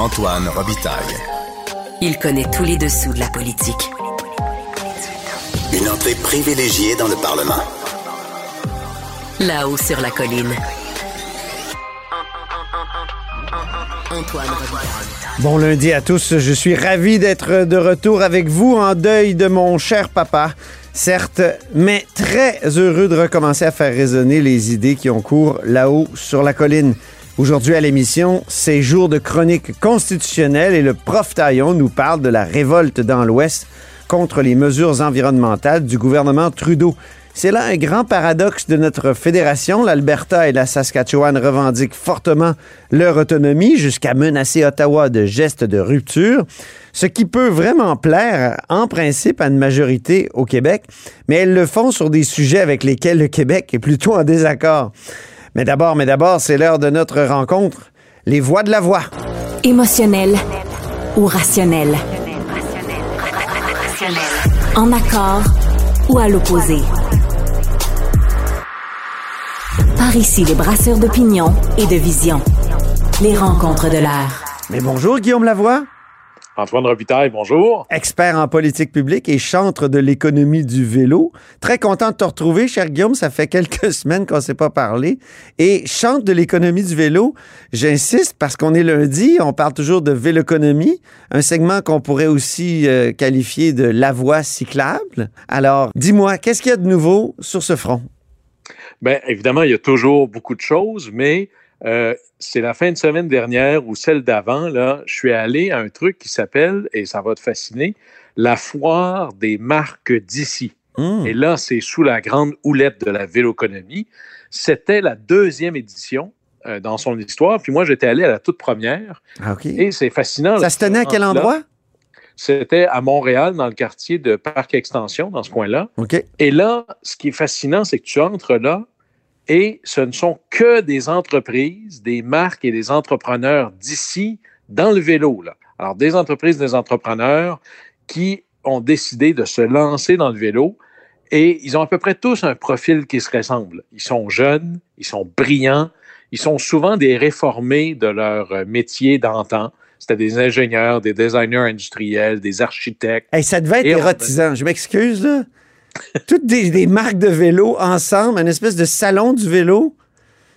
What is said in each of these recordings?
Antoine Robitaille. Il connaît tous les dessous de la politique. Une entrée privilégiée dans le Parlement. Là-haut sur la colline. Antoine Robitaille. Bon lundi à tous, je suis ravi d'être de retour avec vous en deuil de mon cher papa. Certes, mais très heureux de recommencer à faire résonner les idées qui ont cours là-haut sur la colline. Aujourd'hui à l'émission, c'est jour de chronique constitutionnelle et le prof Taillon nous parle de la révolte dans l'Ouest contre les mesures environnementales du gouvernement Trudeau. C'est là un grand paradoxe de notre fédération. L'Alberta et la Saskatchewan revendiquent fortement leur autonomie jusqu'à menacer Ottawa de gestes de rupture, ce qui peut vraiment plaire en principe à une majorité au Québec, mais elles le font sur des sujets avec lesquels le Québec est plutôt en désaccord. Mais d'abord, mais d'abord, c'est l'heure de notre rencontre. Les voix de la voix. Émotionnel ou rationnel? En accord ou à l'opposé? Par ici, les brasseurs d'opinion et de vision. Les rencontres de l'air. Mais bonjour, Guillaume Lavoie. Antoine Robitaille, bonjour. Expert en politique publique et chantre de l'économie du vélo. Très content de te retrouver, cher Guillaume. Ça fait quelques semaines qu'on ne s'est pas parlé. Et chante de l'économie du vélo, j'insiste parce qu'on est lundi, on parle toujours de véloconomie, un segment qu'on pourrait aussi euh, qualifier de la voie cyclable. Alors, dis-moi, qu'est-ce qu'il y a de nouveau sur ce front? Bien, évidemment, il y a toujours beaucoup de choses, mais euh, c'est la fin de semaine dernière ou celle d'avant, là, je suis allé à un truc qui s'appelle, et ça va te fasciner, la foire des marques d'ici. Mmh. Et là, c'est sous la grande houlette de la véloconomie. C'était la deuxième édition euh, dans son histoire. Puis moi, j'étais allé à la toute première. Ah. Et c'est fascinant. Ça se tenait à quel là. endroit? C'était à Montréal, dans le quartier de Parc Extension, dans ce coin-là. Et là, ce qui est fascinant, c'est que tu entres là et ce ne sont que des entreprises, des marques et des entrepreneurs d'ici dans le vélo. Là. Alors, des entreprises, des entrepreneurs qui ont décidé de se lancer dans le vélo et ils ont à peu près tous un profil qui se ressemble. Ils sont jeunes, ils sont brillants, ils sont souvent des réformés de leur métier d'antan. C'était des ingénieurs, des designers industriels, des architectes. Hey, ça devait être érotisant. Je m'excuse, là. Toutes des, des marques de vélo ensemble, une espèce de salon du vélo.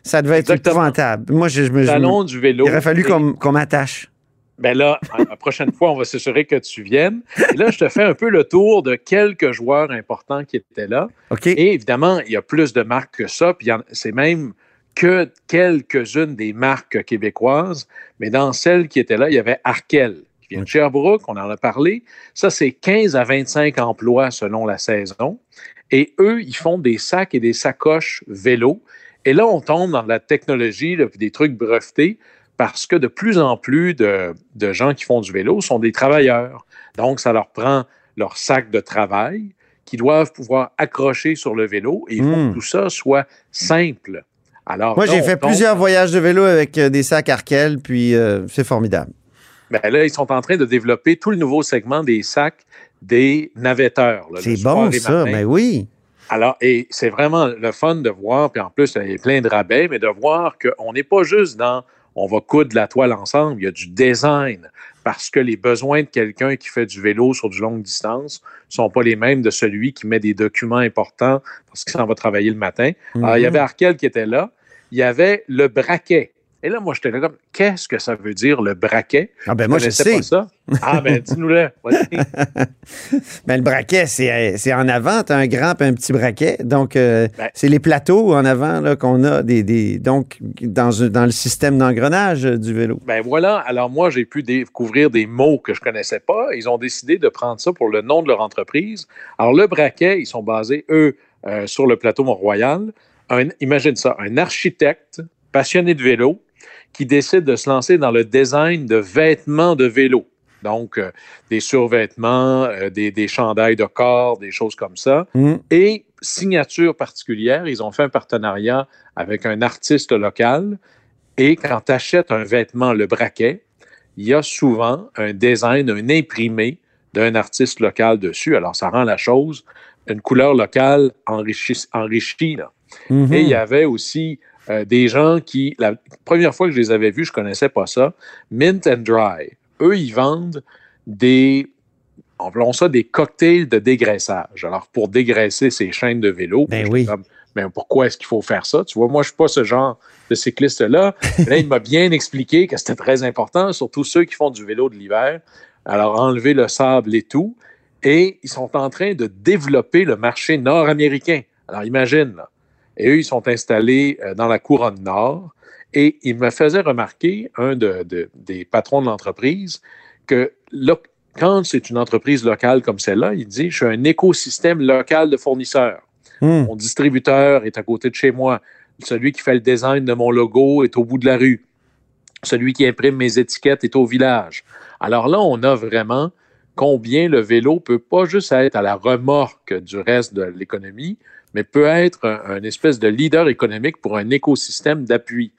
Ça devait être épouvantable. Moi, je, je me. je Salon du vélo. Il aurait fallu qu'on m'attache. Ben là, la prochaine fois, on va s'assurer que tu viennes. Et là, je te fais un peu le tour de quelques joueurs importants qui étaient là. OK? Et évidemment, il y a plus de marques que ça. Puis c'est même que quelques-unes des marques québécoises. Mais dans celles qui étaient là, il y avait Arkel, vient de Sherbrooke, on en a parlé. Ça, c'est 15 à 25 emplois selon la saison. Et eux, ils font des sacs et des sacoches vélo. Et là, on tombe dans la technologie, là, puis des trucs brevetés, parce que de plus en plus de, de gens qui font du vélo sont des travailleurs. Donc, ça leur prend leur sac de travail qu'ils doivent pouvoir accrocher sur le vélo et il faut que tout ça soit simple. Alors, Moi, j'ai fait tombe- plusieurs voyages de vélo avec euh, des sacs Arkel, puis euh, c'est formidable. Ben là, ils sont en train de développer tout le nouveau segment des sacs des navetteurs. C'est bon, ça. matin. Ben oui. Alors, et c'est vraiment le fun de voir, puis en plus, il y a plein de rabais, mais de voir qu'on n'est pas juste dans on va coudre la toile ensemble, il y a du design, parce que les besoins de quelqu'un qui fait du vélo sur du longue distance ne sont pas les mêmes de celui qui met des documents importants parce qu'il s'en va travailler le matin. Alors, il y Mhm. avait Arkel qui était là, il y avait le braquet. Et là, moi, j'étais là comme, qu'est-ce que ça veut dire, le braquet? Ah, ben moi, je sais. pas ça. Ah, ben, dis-nous-le. Ben, le braquet, c'est euh, en avant. Tu as un grand et un petit braquet. Donc, euh, Ben. c'est les plateaux en avant qu'on a des, des- donc, dans, dans le système d'engrenage du vélo. Ben voilà, alors moi, j'ai pu découvrir des mots que je connaissais pas. Ils ont décidé de prendre ça pour le nom de leur entreprise. Alors, le braquet, ils sont basés, eux, euh, sur le plateau Mont-Royal. Imagine ça, un architecte passionné de vélo qui décide de se lancer dans le design de vêtements de vélo. Donc, euh, des survêtements, euh, des, des chandails de corps, des choses comme ça. Mm. Et signature particulière, ils ont fait un partenariat avec un artiste local. Et quand tu achètes un vêtement, le braquet, il y a souvent un design, un imprimé d'un artiste local dessus. Alors, ça rend la chose une couleur locale enrichie. enrichie là. Mhm. Et il y avait aussi euh, des gens qui, la première fois que je les avais vus, je connaissais pas ça, Mint and Dry. Eux, ils vendent des, appelons ça des cocktails de dégraissage. Alors, pour dégraisser ces chaînes de vélo, Ben j'étais oui. comme, mais pourquoi est-ce qu'il faut faire ça? Tu vois, moi, je suis pas ce genre de cycliste-là. Là, il m'a bien expliqué que c'était très important, surtout ceux qui font du vélo de l'hiver. Alors, enlever le sable et tout. Et ils sont en train de développer le marché nord-américain. Alors, imagine, là. Et eux, ils sont installés euh, dans la couronne nord. Et il me faisait remarquer, un de- de- des patrons de l'entreprise, que lo- quand c'est une entreprise locale comme celle-là, il dit, je suis un écosystème local de fournisseurs. Hmm. Mon distributeur est à côté de chez moi. Celui qui fait le design de mon logo est au bout de la rue. Celui qui imprime mes étiquettes est au village. Alors là, on a vraiment combien le vélo peut pas juste être à la remorque du reste de l'économie, mais peut être un, un espèce de leader économique pour un écosystème d'appui.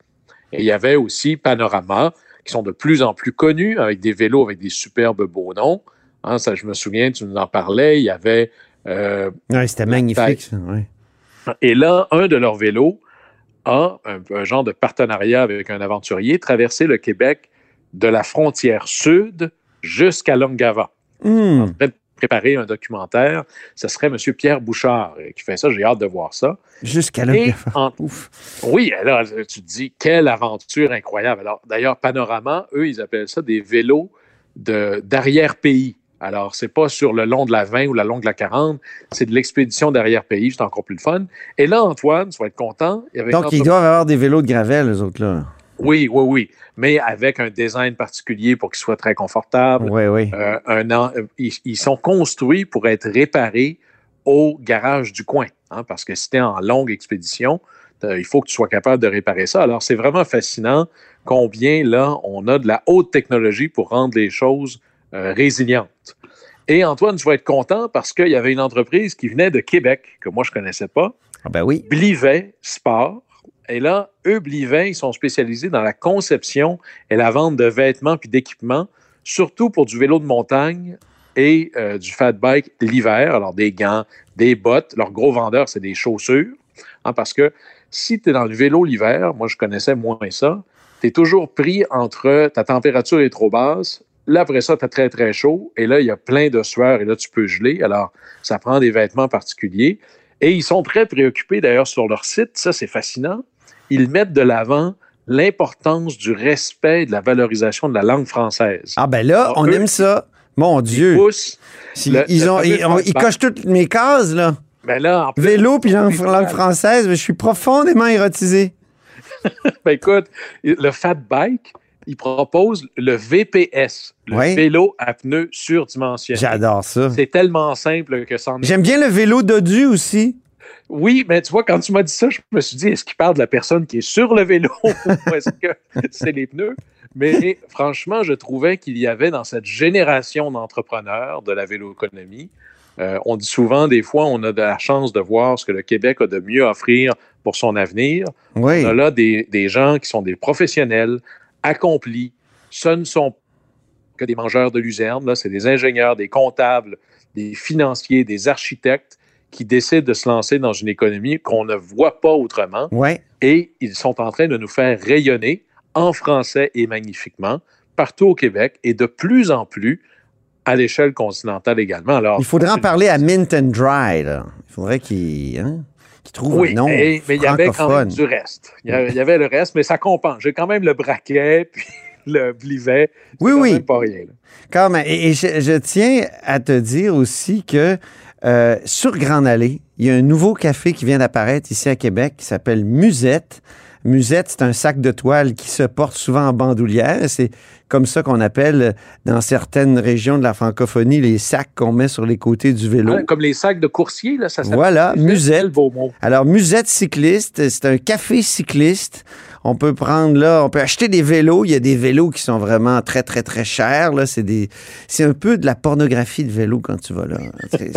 Et il y avait aussi Panorama, qui sont de plus en plus connus, avec des vélos avec des superbes beaux noms. Hein, ça, je me souviens, tu nous en parlais. Il y avait euh, Ouais, c'était magnifique, ça. ouais. et là, un de leurs vélos a un, un genre de partenariat avec un aventurier, traversé le Québec de la frontière sud jusqu'à Longava. En de préparer un documentaire. Ce serait M. Pierre Bouchard euh, qui fait ça. J'ai hâte de voir ça. Jusqu'à là. En- Ouf. oui, alors tu te dis, quelle aventure incroyable. Alors, d'ailleurs, Panorama, eux, ils appellent ça des vélos de- d'arrière-pays. Alors, c'est pas sur le long de la 20 ou la long de la 40, c'est de l'expédition d'arrière-pays, c'est encore plus le fun. Et là, Antoine, tu vas être content. Il y avait une Donc, ils doivent avoir des vélos de gravel, les autres, là. Oui, oui, oui, mais avec un design particulier pour qu'ils soient très confortables. Oui, oui. Euh, un an- euh, ils, ils sont construits pour être réparés au garage du coin, hein, parce que si tu es en longue expédition, il faut que tu sois capable de réparer ça. Alors, c'est vraiment fascinant combien, là, on a de la haute technologie pour rendre les choses euh, résilientes. Et Antoine, tu vas être content parce qu'il y avait une entreprise qui venait de Québec, que moi, je ne connaissais pas, Ah, ben oui. Blivet Sport. Et là, eux, Blivet, ils sont spécialisés dans la conception et la vente de vêtements puis d'équipements, surtout pour du vélo de montagne et euh, du fat bike l'hiver. Alors, des gants, des bottes. Leur gros vendeur, c'est des chaussures. hein, parce que si tu es dans le vélo l'hiver, moi, je connaissais moins ça, tu es toujours pris entre ta température est trop basse. Là, après ça, tu as très, très chaud. Et là, il y a plein de sueur et là, tu peux geler. Alors, ça prend des vêtements particuliers. Et ils sont très préoccupés d'ailleurs sur leur site, ça c'est fascinant. Ils mettent de l'avant l'importance du respect et de la valorisation de la langue française. Ah, ben là, Alors, on eux, aime ça. Mon Ils Dieu. poussent. Si- le- ils, le ont, fameux ils, ont- ils fat cochent toutes mes cases, là. Ben là, en plus, Vélo puis langue, française, mais je suis profondément érotisé. Ben écoute, le fat bike, il propose le VPS, le vélo à pneus surdimensionné. J'adore ça. C'est tellement simple que ça en. J'aime bien le vélo dodu aussi. Oui, mais tu vois, quand tu m'as dit ça, je me suis dit, est-ce qu'il parle de la personne qui est sur le vélo? Ou est-ce que c'est les pneus? Mais franchement, je trouvais qu'il y avait dans cette génération d'entrepreneurs de la vélo-économie, euh, on dit souvent, des fois, on a de la chance de voir ce que le Québec a de mieux offrir pour son avenir. Oui. On a là des, des gens qui sont des professionnels, accomplis. Ce ne sont que des mangeurs de luzerne, là, c'est des ingénieurs, des comptables, des financiers, des architectes qui décident de se lancer dans une économie qu'on ne voit pas autrement et ils sont en train de nous faire rayonner en français et magnifiquement partout au Québec et de plus en plus à l'échelle continentale également. Alors, Il faudrait en parler à Mint and Dry, là. Il faudrait qu'il hein, trouve Oui, un nom et- mais il y avait quand même du reste. Il y avait, il y avait le reste, mais ça compense. J'ai quand même le braquet, puis le blivet. Oui, oui. même pas rien. là. Quand même. Et, et je, je tiens à te dire aussi que euh, sur Grande Allée, il y a un nouveau café qui vient d'apparaître ici à Québec qui s'appelle Musette. Musette, c'est un sac de toile qui se porte souvent en bandoulière. C'est comme ça qu'on appelle dans certaines régions de la francophonie les sacs qu'on met sur les côtés du vélo. Comme les sacs de coursier, là, ça s'appelle. Voilà, musette. Alors, Musette cycliste, c'est un café cycliste. On peut prendre là, on peut acheter des vélos. Il y a des vélos qui sont vraiment très, très, très chers. Là. C'est, des, c'est un peu de la pornographie de vélo quand tu vas là.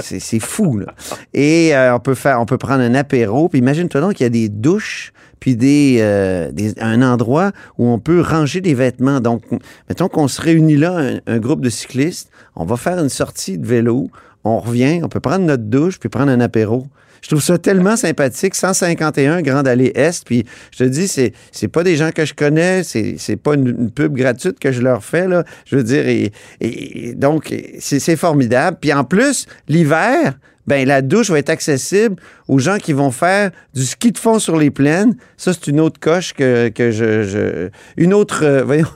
C'est, c'est- fou. Là. Et euh, on, peut faire, on peut prendre un apéro. Puis imagine-toi donc qu'il y a des douches, puis des, euh, un endroit où on peut ranger des vêtements. Donc, mettons qu'on se réunit là, un groupe de cyclistes. On va faire une sortie de vélo. On revient, on peut prendre notre douche, puis prendre un apéro. Je trouve ça tellement sympathique. 151 Grande Allée Est. Puis je te dis, c'est, c'est pas des gens que je connais. C'est, c'est pas une, une pub gratuite que je leur fais, là. Je veux dire, et, et- donc, c'est, c'est formidable. Puis en plus, l'hiver, ben la douche va être accessible aux gens qui vont faire du ski de fond sur les plaines. Ça, c'est une autre coche que, que je, je- Une autre, euh, voyons,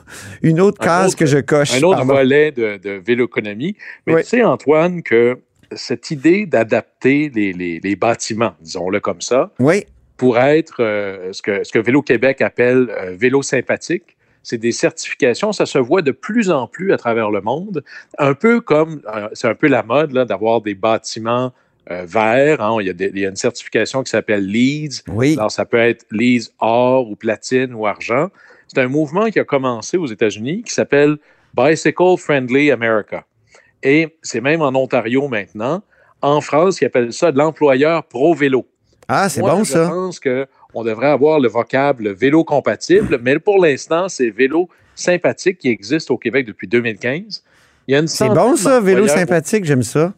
une autre Un case autre- que je coche. un autre pardon. volet de, de véloéconomie. Mais Oui. tu sais, Antoine, que cette idée d'adapter les, les- les bâtiments, disons-le comme ça, Oui. pour être euh, ce, que, ce que Vélo Québec appelle euh, vélo sympathique. C'est des certifications, ça se voit de plus en plus à travers le monde, un peu comme, euh, c'est un peu la mode d'avoir des bâtiments verts. hein. Il, y a des- il y a une certification qui s'appelle LEEDS. Oui. Alors, ça peut être LEEDS or ou platine ou argent. C'est un mouvement qui a commencé aux États-Unis qui s'appelle Bicycle Friendly America. Et c'est même en Ontario maintenant. En France, ils appellent ça de l'employeur pro-vélo. Ah, c'est bon, je ça. pense qu'on devrait avoir le vocable vélo compatible, mais pour l'instant, c'est vélo sympathique qui existe au Québec depuis 2015. Il y a une C'est bon, ça, vélo sympathique, j'aime ça.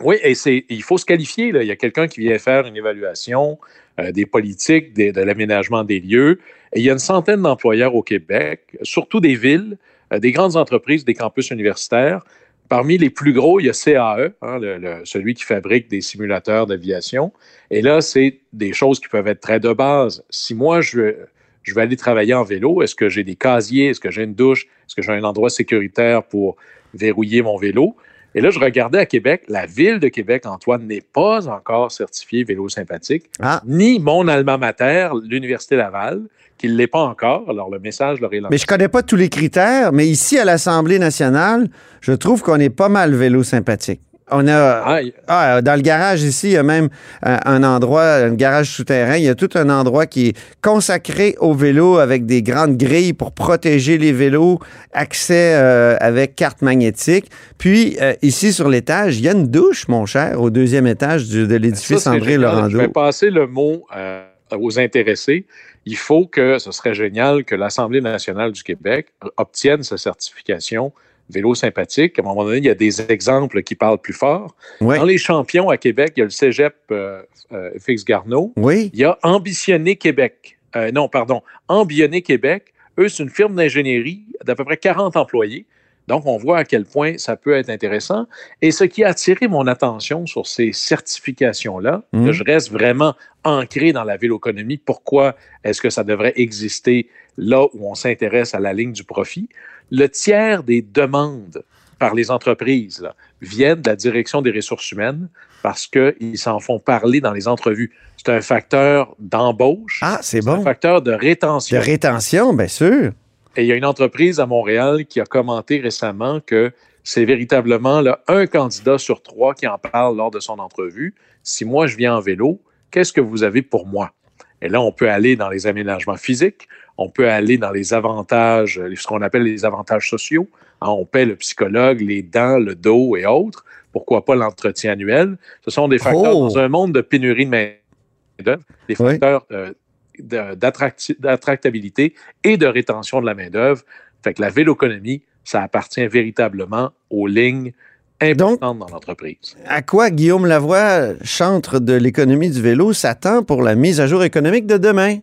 Oui, et c'est, il faut se qualifier. Là. Il y a quelqu'un qui vient faire une évaluation euh, des politiques, des- de l'aménagement des lieux. Et il y a une centaine d'employeurs au Québec, surtout des villes, euh, des grandes entreprises, des campus universitaires. Parmi les plus gros, il y a CAE, hein, le- le- celui qui fabrique des simulateurs d'aviation. Et là, c'est des choses qui peuvent être très de base. Si moi, je, je vais aller travailler en vélo, est-ce que j'ai des casiers, est-ce que j'ai une douche, est-ce que j'ai un endroit sécuritaire pour verrouiller mon vélo? Et là, je regardais à Québec, la ville de Québec, Antoine, n'est pas encore certifiée vélo sympathique, Ah. ni mon alma mater, l'Université Laval, qui ne l'est pas encore. Alors, le message leur est lancé. Mais je connais pas tous les critères, mais ici, à l'Assemblée nationale, je trouve qu'on est pas mal vélo sympathique. On a, Ah, dans le garage ici, il y a même un, un endroit, un garage souterrain, il y a tout un endroit qui est consacré au vélo avec des grandes grilles pour protéger les vélos, accès euh, avec carte magnétique. Puis euh, ici sur l'étage, il y a une douche, mon cher, au deuxième étage du- de l'édifice André génial. Je Laurando. vais passer le mot euh, aux intéressés. Il faut que, ce serait génial que l'Assemblée nationale du Québec obtienne sa certification vélo sympathique. À un moment donné, il y a des exemples qui parlent plus fort. Oui, Dans les champions à Québec, il y a le cégep euh, euh, Fix Garneau. oui. Il y a Ambitionné Québec. Euh, non, pardon, Ambionné Québec. Eux, c'est une firme d'ingénierie d'à peu près 40 employés. Donc, on voit à quel point ça peut être intéressant. Et ce qui a attiré mon attention sur ces certifications-là, Mhm. que je reste vraiment ancré dans la véloéconomie, pourquoi est-ce que ça devrait exister là où on s'intéresse à la ligne du profit? Le tiers des demandes par les entreprises là, viennent de la direction des ressources humaines parce qu'ils s'en font parler dans les entrevues. C'est un facteur d'embauche, Ah, c'est c'est un bon. facteur de De rétention. rétention, bien sûr. Et il y a une entreprise à Montréal qui a commenté récemment que c'est véritablement là, un candidat sur trois qui en parle lors de son entrevue. Si moi, je viens en vélo, qu'est-ce que vous avez pour moi? Et là, on peut aller dans les aménagements physiques, on peut aller dans les avantages, euh, ce qu'on appelle les avantages sociaux. Hein, on paie le psychologue, les dents, le dos et autres. Pourquoi pas l'entretien annuel? Ce sont des facteurs Oh! dans un monde de pénurie de main-d'œuvre, des Oui. facteurs euh, d'attractabilité et de rétention de la main-d'œuvre. Fait que la véloéconomie, ça appartient véritablement aux lignes importantes dans l'entreprise. À quoi Guillaume Lavoie, chantre de l'économie du vélo, s'attend pour la mise à jour économique de demain?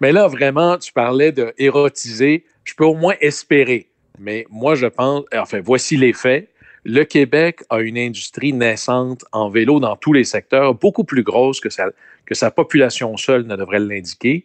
Mais là, vraiment, tu parlais de érotiser. Je peux au moins espérer. Mais moi, je pense, enfin, voici les faits. Le Québec a une industrie naissante en vélo dans tous les secteurs, beaucoup plus grosse que sa, que sa population seule ne devrait l'indiquer.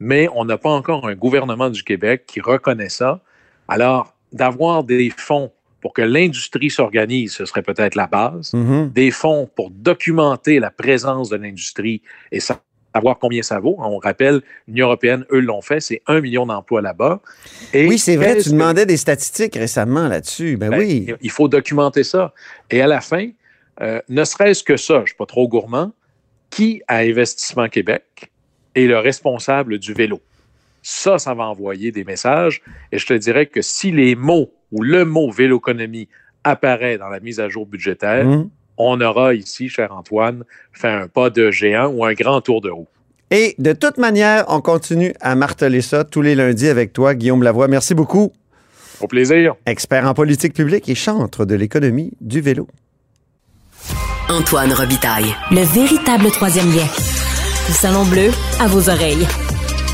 Mais on n'a pas encore un gouvernement du Québec qui reconnaît ça. Alors, d'avoir des fonds pour que l'industrie s'organise, ce serait peut-être la base Mhm. des fonds pour documenter la présence de l'industrie et sa- savoir combien ça vaut. On rappelle, l'Union européenne, eux l'ont fait, c'est un million d'emplois là-bas. Oui, c'est vrai, tu que- demandais des statistiques récemment là-dessus. Ben, ben, oui. Il faut documenter ça. Et à la fin, euh, ne serait-ce que ça, je ne suis pas trop gourmand, qui à Investissement Québec est le responsable du vélo? Ça, ça va envoyer des messages. Et je te dirais que si les mots ou le mot véloéconomie apparaît dans la mise à jour budgétaire, Mhm. On aura ici, cher Antoine, fait un pas de géant ou un grand tour de roue. Et de toute manière, on continue à marteler ça tous les lundis avec toi, Guillaume Lavoie. Merci beaucoup. Au plaisir. Expert en politique publique et chantre de l'économie du vélo. Antoine Robitaille. Le véritable troisième lien. Le Salon Bleu à vos oreilles.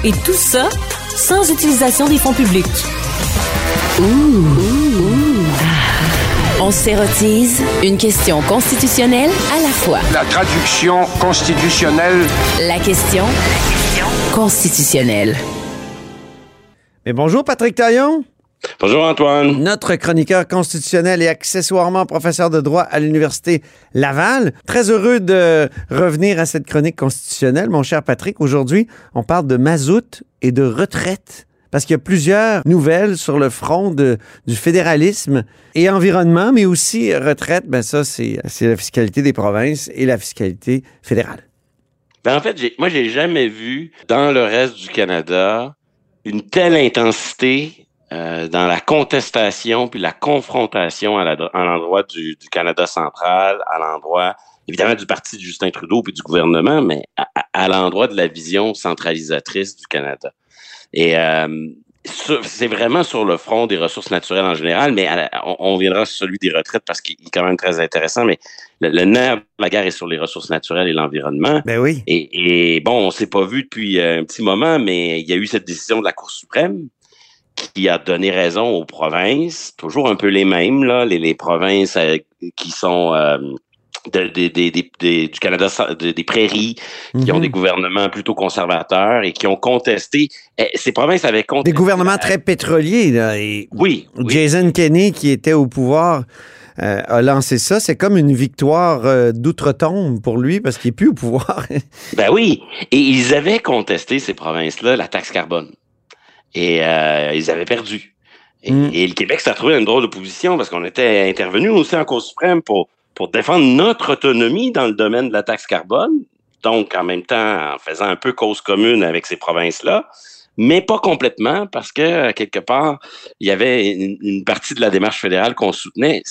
Et tout ça sans utilisation des fonds publics. On s'érotise une question constitutionnelle à la fois. La traduction constitutionnelle. La question constitutionnelle. Mais bonjour Patrick Taillon. Bonjour Antoine. Notre chroniqueur constitutionnel et accessoirement professeur de droit à l'Université Laval. Très heureux de revenir à cette chronique constitutionnelle, mon cher Patrick. Aujourd'hui, on parle de mazout et de retraite. Parce qu'il y a plusieurs nouvelles sur le front du fédéralisme et environnement, mais aussi retraite. Ben ça, c'est la fiscalité des provinces et la fiscalité fédérale. Ben en fait, moi, j'ai jamais vu dans le reste du Canada une telle intensité euh, dans la contestation puis la confrontation à l'endroit du, Canada central, à l'endroit évidemment du parti de Justin Trudeau puis du gouvernement, mais à, l'endroit de la vision centralisatrice du Canada. Et euh, c'est vraiment sur le front des ressources naturelles en général, mais on, viendra sur celui des retraites parce qu'il est quand même très intéressant. Mais le, nerf de la guerre est sur les ressources naturelles et l'environnement. Ben oui. Et, et bon, on s'est pas vu depuis un petit moment, mais il y a eu cette décision de la Cour suprême qui a donné raison aux provinces, toujours un peu les mêmes, là, les, les provinces euh, qui sont euh, de, du Canada, des prairies, qui ont mhm. des gouvernements plutôt conservateurs et qui ont contesté. Eh, ces provinces avaient contesté. Des gouvernements très pétroliers, là. Et oui, Jason Kenney, qui était au pouvoir, euh, a lancé ça. C'est comme une victoire d'outre-tombe pour lui parce qu'il n'est plus au pouvoir. ben oui. Et ils avaient contesté, ces provinces-là, la taxe carbone et euh, ils avaient perdu. Mm. Et, le Québec s'est trouvé dans une drôle de position parce qu'on était intervenu aussi en Cour suprême pour, pour défendre notre autonomie dans le domaine de la taxe carbone, donc en même temps en faisant un peu cause commune avec ces provinces-là, mais pas complètement parce que quelque part, il y avait une, partie de la démarche fédérale qu'on soutenait.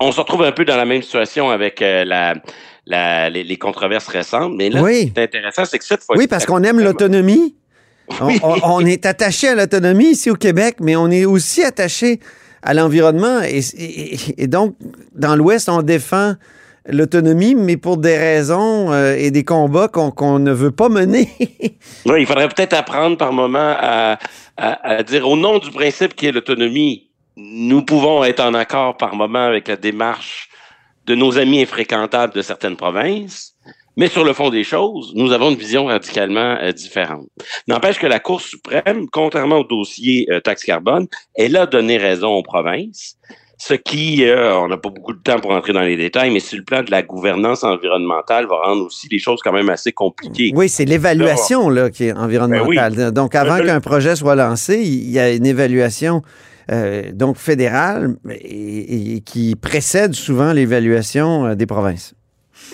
On se retrouve un peu dans la même situation avec euh, la, la, les, controverses récentes, mais là, oui. c'est intéressant, c'est que cette fois Oui, parce qu'on aime l'autonomie. On, est attaché à l'autonomie ici au Québec, mais on est aussi attaché à l'environnement. Et, donc, dans l'Ouest, on défend l'autonomie, mais pour des raisons euh, et des combats qu'on ne veut pas mener. oui, il faudrait peut-être apprendre par moment à, à, dire au nom du principe qui est l'autonomie, nous pouvons être en accord par moment avec la démarche de nos amis infréquentables de certaines provinces, mais sur le fond des choses, nous avons une vision radicalement euh, différente. N'empêche que la Cour suprême, contrairement au dossier euh, taxe carbone, elle a donné raison aux provinces, ce qui, euh, on n'a pas beaucoup de temps pour entrer dans les détails, mais sur le plan de la gouvernance environnementale, va rendre aussi les choses quand même assez compliquées. Oui, c'est l'évaluation là, qui est environnementale. Ben donc, avant qu'un projet soit lancé, il y a une évaluation donc fédérale et qui précède souvent l'évaluation des provinces.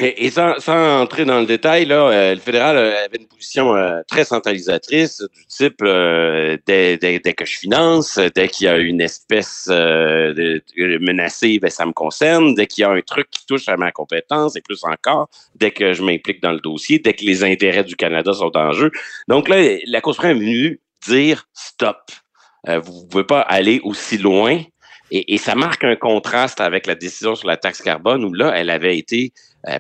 Et, sans, entrer dans le détail, euh, le fédéral euh, avait une position euh, très centralisatrice du type dès, que je finance, dès qu'il y a une espèce de, menacée, ben, ça me concerne. Dès qu'il y a un truc qui touche à ma compétence, et plus encore, dès que je m'implique dans le dossier, dès que les intérêts du Canada sont en jeu. Donc là, la Cour suprême est venue dire stop. vous ne pouvez pas aller aussi loin. Et, ça marque un contraste avec la décision sur la taxe carbone où là, elle avait été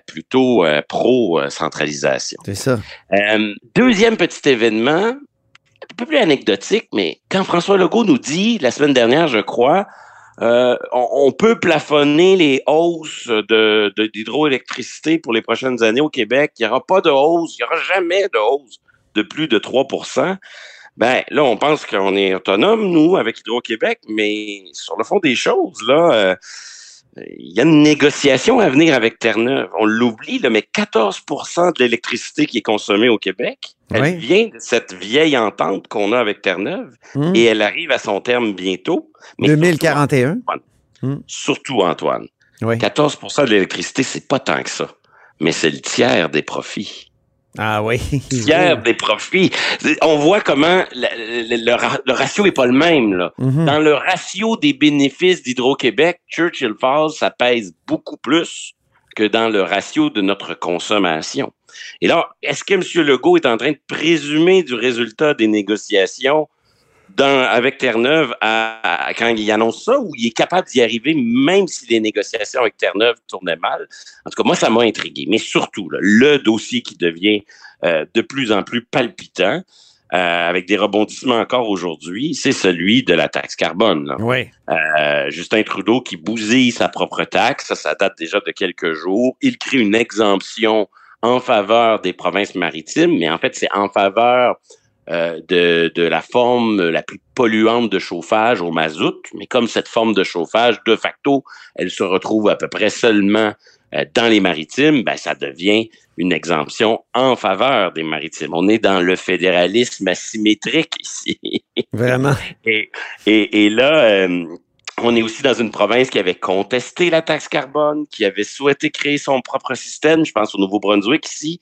plutôt euh, pro-centralisation. C'est ça. Euh, deuxième petit événement, un peu plus anecdotique, mais quand François Legault nous dit, la semaine dernière, je crois, on, peut plafonner les hausses de, d'hydroélectricité pour les prochaines années au Québec. Il n'y aura pas de hausse, il n'y aura jamais de hausse de plus de 3% ben là, on pense qu'on est autonome, nous, avec Hydro-Québec, mais sur le fond des choses, là, il y a une négociation à venir avec Terre-Neuve. On l'oublie, mais 14% de l'électricité qui est consommée au Québec, elle vient de cette vieille entente qu'on a avec Terre-Neuve hmm. et elle arrive à son terme bientôt. 2041. Surtout, Antoine. 14% hmm. de l'électricité, c'est pas tant que ça, mais c'est le tiers des profits. Ah oui. Des profits. On voit comment le, ratio est pas le même. Là. Mhm. Dans le ratio des bénéfices d'Hydro-Québec, Churchill Falls, ça pèse beaucoup plus que dans le ratio de notre consommation. Et là, est-ce que M. Legault est en train de présumer du résultat des négociations avec Terre-Neuve à, quand il annonce ça ou il est capable d'y arriver même si les négociations avec Terre-Neuve tournaient mal? En tout cas, moi, ça m'a intrigué. Mais surtout, le dossier qui devient euh, de plus en plus palpitant, euh, avec des rebondissements encore aujourd'hui, c'est celui de la taxe carbone. Oui. Euh, Justin Trudeau qui bousille sa propre taxe, ça, ça date déjà de quelques jours. Il crée une exemption en faveur des provinces maritimes, mais en fait, c'est en faveur euh, de, de, la forme la plus polluante de chauffage au mazout. Mais comme cette forme de chauffage, de facto, elle se retrouve à peu près seulement euh, dans les maritimes, ben, ça devient une exemption en faveur des maritimes. On est dans le fédéralisme asymétrique ici. Vraiment. et, et, et, là, euh, on est aussi dans une province qui avait contesté la taxe carbone, qui avait souhaité créer son propre système, je pense au Nouveau-Brunswick ici,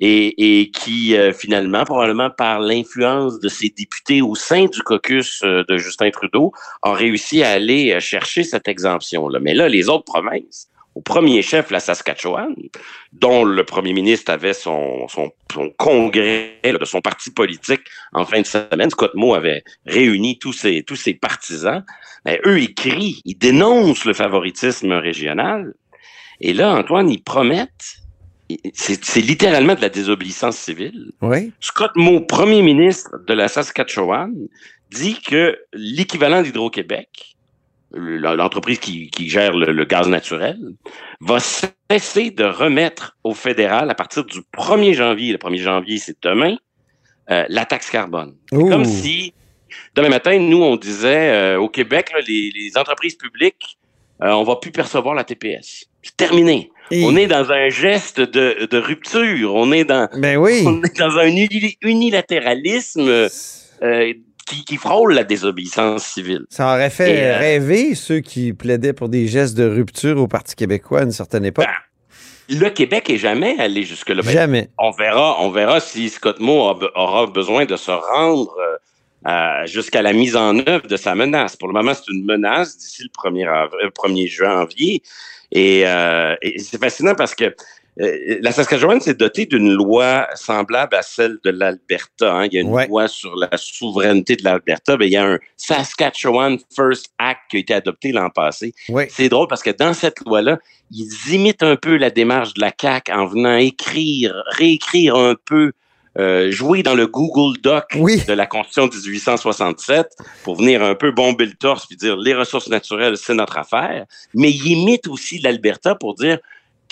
et, et qui euh, finalement, probablement par l'influence de ses députés au sein du caucus euh, de Justin Trudeau, a réussi à aller chercher cette exemption-là. Mais là, les autres provinces, au premier chef, la Saskatchewan, dont le premier ministre avait son, son, son congrès de son parti politique en fin de semaine. Scott Moe avait réuni tous ses, tous ses partisans. Ben, eux, ils crient, ils dénoncent le favoritisme régional. Et là, Antoine, ils promettent c'est littéralement de la désobéissance civile. Oui. Scott Moe, premier ministre de la Saskatchewan, dit que l'équivalent d'Hydro-Québec, l'entreprise qui, qui, gère le, le, gaz naturel, va cesser de remettre au fédéral à partir du 1er janvier, le 1er janvier c'est demain, euh, la taxe carbone. Comme si demain matin, nous, on disait euh, au Québec, là, les, les, entreprises publiques, euh, on va plus percevoir la TPS. C'est terminé. Et... On est dans un geste de, de, rupture. On est dans, ben oui. on est dans un unilatéralisme euh, qui, qui, frôle la désobéissance civile. Ça aurait fait Et, euh, rêver ceux qui plaidaient pour des gestes de rupture au Parti québécois à une certaine époque. Ben, le Québec est jamais allé jusque-là. Ben, jamais. On verra, on verra si Scott Moe aura besoin de se rendre euh, jusqu'à la mise en œuvre de sa menace. Pour le moment, c'est une menace d'ici le 1er, avril, 1er janvier. Et, euh, et c'est fascinant parce que euh, la Saskatchewan s'est dotée d'une loi semblable à celle de l'Alberta. Hein. Il y a une ouais. loi sur la souveraineté de l'Alberta. Il y a un Saskatchewan First Act qui a été adopté l'an passé. Ouais. C'est drôle parce que dans cette loi-là, ils imitent un peu la démarche de la CAQ en venant écrire, réécrire un peu euh, jouer dans le Google Doc oui. de la Constitution de 1867 pour venir un peu bomber le torse puis dire les ressources naturelles, c'est notre affaire. Mais il imite aussi l'Alberta pour dire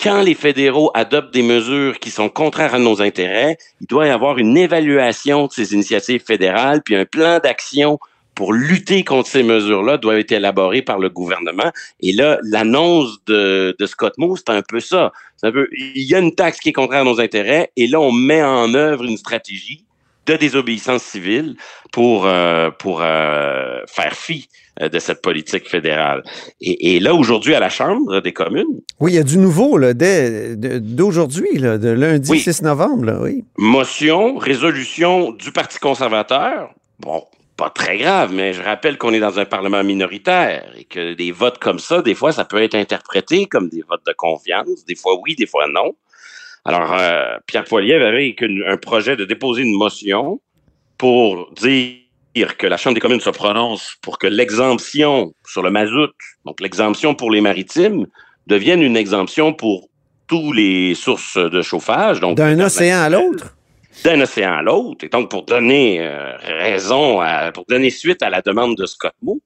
quand les fédéraux adoptent des mesures qui sont contraires à nos intérêts, il doit y avoir une évaluation de ces initiatives fédérales puis un plan d'action pour lutter contre ces mesures-là doit être élaboré par le gouvernement. Et là, l'annonce de, de Scott Moe, c'est un peu ça. C'est un peu, il y a une taxe qui est contraire à nos intérêts, et là, on met en œuvre une stratégie de désobéissance civile pour euh, pour euh, faire fi de cette politique fédérale. Et, et là, aujourd'hui, à la Chambre des communes... Oui, il y a du nouveau là, d'aujourd'hui, de lundi oui. 6 novembre. Là, oui. Motion, résolution du Parti conservateur. Bon, pas très grave, mais je rappelle qu'on est dans un Parlement minoritaire et que des votes comme ça, des fois, ça peut être interprété comme des votes de confiance. Des fois oui, des fois non. Alors, euh, Pierre Poilievre avait un projet de déposer une motion pour dire que la Chambre des communes se prononce pour que l'exemption sur le mazout, donc l'exemption pour les maritimes, devienne une exemption pour tous les sources de chauffage. D'un océan à l'autre? D'un océan à l'autre. Et donc, pour donner euh, raison, à, pour donner suite à la demande de Scott Moe.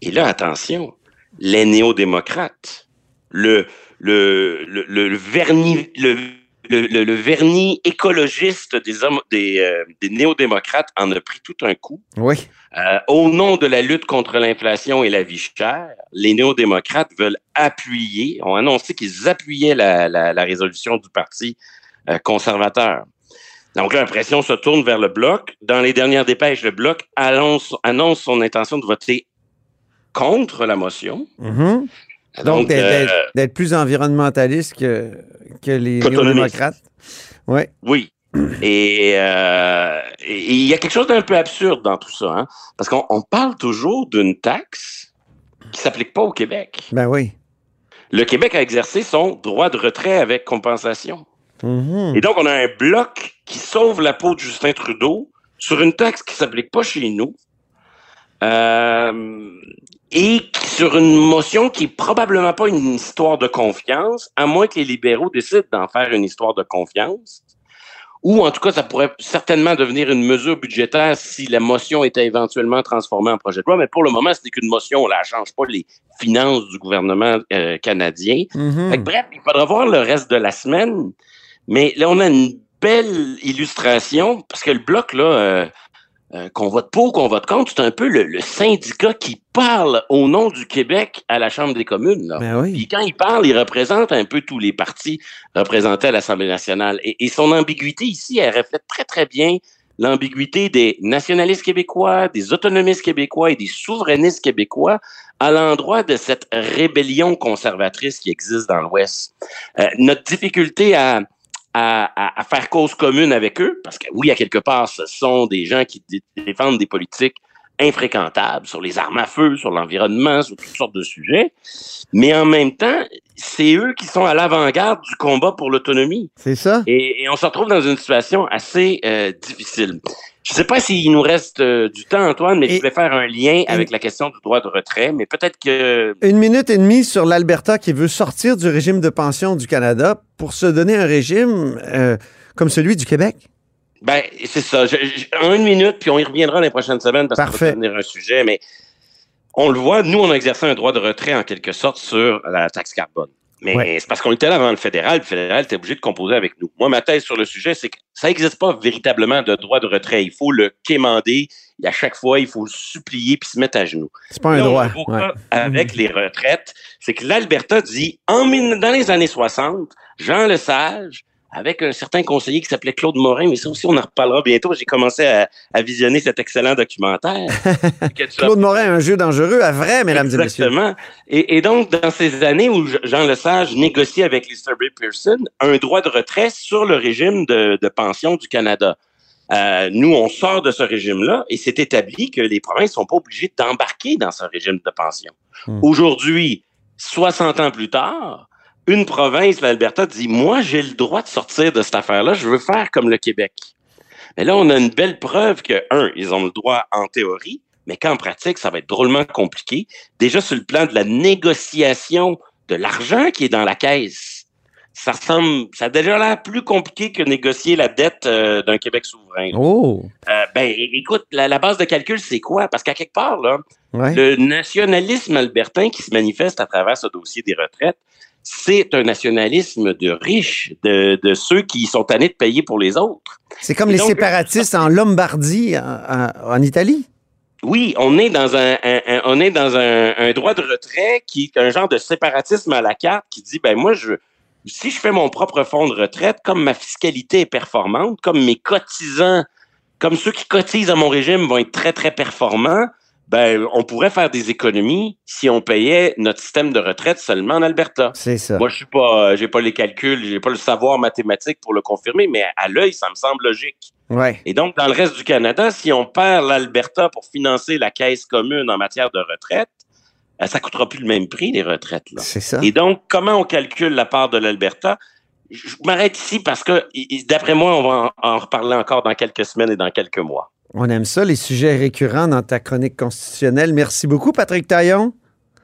Et là, attention, les néo-démocrates, le, le, le, le, vernis, le, le, le, vernis écologiste des, hommes, des, euh, des néo-démocrates en a pris tout un coup. Oui. Euh, au nom de la lutte contre l'inflation et la vie chère, les néo-démocrates veulent appuyer, ont annoncé qu'ils appuyaient la, la, la, résolution du Parti euh, conservateur. Donc là, l'impression se tourne vers le bloc. Dans les dernières dépêches, le bloc annonce, annonce son intention de voter contre la motion. Mm -hmm. Donc, Donc d'être euh, plus environnementaliste que, que les néo-démocrates. Ouais. Oui. Et, euh, et, il y a quelque chose d'un peu absurde dans tout ça, hein? parce qu'on parle toujours d'une taxe qui s'applique pas au Québec. Ben oui. Le Québec a exercé son droit de retrait avec compensation. -hmm. Et donc, on a un bloc qui sauve la peau de Justin Trudeau sur une taxe qui s'applique pas chez nous, Euh, et sur une motion qui est probablement pas une histoire de confiance, à moins que les libéraux décident d'en faire une histoire de confiance. Ou en tout cas, ça pourrait certainement devenir une mesure budgétaire si la motion était éventuellement transformée en projet de loi. Mais pour le moment, ce n'est qu'une motion. On ne change pas les finances du gouvernement euh, canadien. Mhm. bref, il faudra voir le reste de la semaine. Mais là, on a une belle illustration parce que le bloc, là, euh, euh, qu'on vote pour, qu'on vote contre, c'est un peu le, le, syndicat qui parle au nom du Québec à la Chambre des communes. Là. Ben oui. Puis quand il parle, il représente un peu tous les partis représentés à l'Assemblée nationale. Et, et, son ambiguïté ici, elle reflète très, très bien l'ambiguïté des nationalistes québécois, des autonomistes québécois et des souverainistes québécois à l'endroit de cette rébellion conservatrice qui existe dans l'Ouest. Euh, notre difficulté à à, à, à, faire cause commune avec eux, parce que oui, à quelque part, ce sont des gens qui défendent des politiques infréquentables sur les armes à feu, sur l'environnement, sur toutes sortes de sujets, mais en même temps, c'est eux qui sont à l'avant-garde du combat pour l'autonomie. C'est ça. Et, et, on se retrouve dans une situation assez euh, difficile. Je ne sais pas s'il nous reste euh, du temps, Antoine, mais et, je voulais faire un lien avec la question du droit de retrait, mais peut-être que... Une minute et demie sur l'Alberta qui veut sortir du régime de pension du Canada pour se donner un régime euh, comme celui du Québec. Ben, c'est ça. Je, je, en une minute, puis on y reviendra les prochaines semaines parce que ça va devenir un sujet, mais on le voit, nous, on a exercé un droit de retrait en quelque sorte sur la taxe carbone. Mais ouais. c'est parce qu'on était là avant le fédéral. Le fédéral était obligé de composer avec nous. Moi, ma thèse sur le sujet, c'est que ça n'existe pas véritablement de droit de retrait. Il faut le quémander. Et à chaque fois, il faut le supplier puis se mettre à genoux. C'est pas un Là, droit. Ouais. Avec les retraites, c'est que l'Alberta dit, en, dans les années 60, Jean Lesage, avec un certain conseiller qui s'appelait Claude Morin, mais ça aussi, on en reparlera bientôt. J'ai commencé à, à, visionner cet excellent documentaire. Claude Morin, un jeu dangereux à vrai, mesdames Exactement. et messieurs. Exactement. Et, donc, dans ces années où Jean Lesage négocie avec Lester B. Pearson un droit de retrait sur le régime de, de pension du Canada. Euh, nous, on sort de ce régime-là et c'est établi que les provinces sont pas obligées d'embarquer dans ce régime de pension. Hmm. Aujourd'hui, 60 ans plus tard, une province, l'Alberta, dit Moi, j'ai le droit de sortir de cette affaire-là, je veux faire comme le Québec. Mais là, on a une belle preuve que, un, ils ont le droit en théorie, mais qu'en pratique, ça va être drôlement compliqué. Déjà sur le plan de la négociation de l'argent qui est dans la caisse. Ça ressemble, ça a déjà l'air plus compliqué que négocier la dette euh, d'un Québec souverain. Oh. Euh, ben, écoute, la, la, base de calcul, c'est quoi? Parce qu'à quelque part, là, ouais. le nationalisme albertain qui se manifeste à travers ce dossier des retraites, c'est un nationalisme de riches, de, de, ceux qui sont tannés de payer pour les autres. C'est comme Et les donc, séparatistes en Lombardie, en, en, Italie. Oui, on est dans un, un, un on est dans un, un, droit de retrait qui est un genre de séparatisme à la carte qui dit ben moi je si je fais mon propre fonds de retraite, comme ma fiscalité est performante, comme mes cotisants, comme ceux qui cotisent à mon régime vont être très très performants, ben, on pourrait faire des économies si on payait notre système de retraite seulement en Alberta. C'est ça. Moi, je suis pas, j'ai pas les calculs, j'ai pas le savoir mathématique pour le confirmer, mais à l'œil, ça me semble logique. Ouais. Et donc, dans le reste du Canada, si on perd l'Alberta pour financer la caisse commune en matière de retraite, ça coûtera plus le même prix, les retraites. C'est ça. Et donc, comment on calcule la part de l'Alberta? Je m'arrête ici parce que, d'après moi, on va en reparler encore dans quelques semaines et dans quelques mois. On aime ça, les sujets récurrents dans ta chronique constitutionnelle. Merci beaucoup, Patrick Taillon.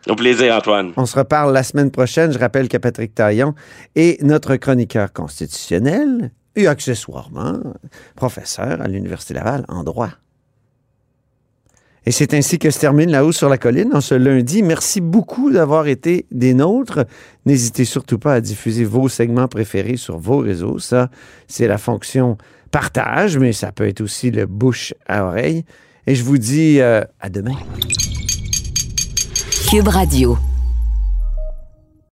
Au plaisir, Antoine. On se reparle la semaine prochaine. Je rappelle que Patrick Taillon est notre chroniqueur constitutionnel et accessoirement professeur à l'Université Laval en droit. Et c'est ainsi que se termine La Haut sur la Colline en ce lundi. Merci beaucoup d'avoir été des nôtres. N'hésitez surtout pas à diffuser vos segments préférés sur vos réseaux. Ça, c'est la fonction partage, mais ça peut être aussi le bouche à oreille. Et je vous dis euh, à demain. Cube Radio.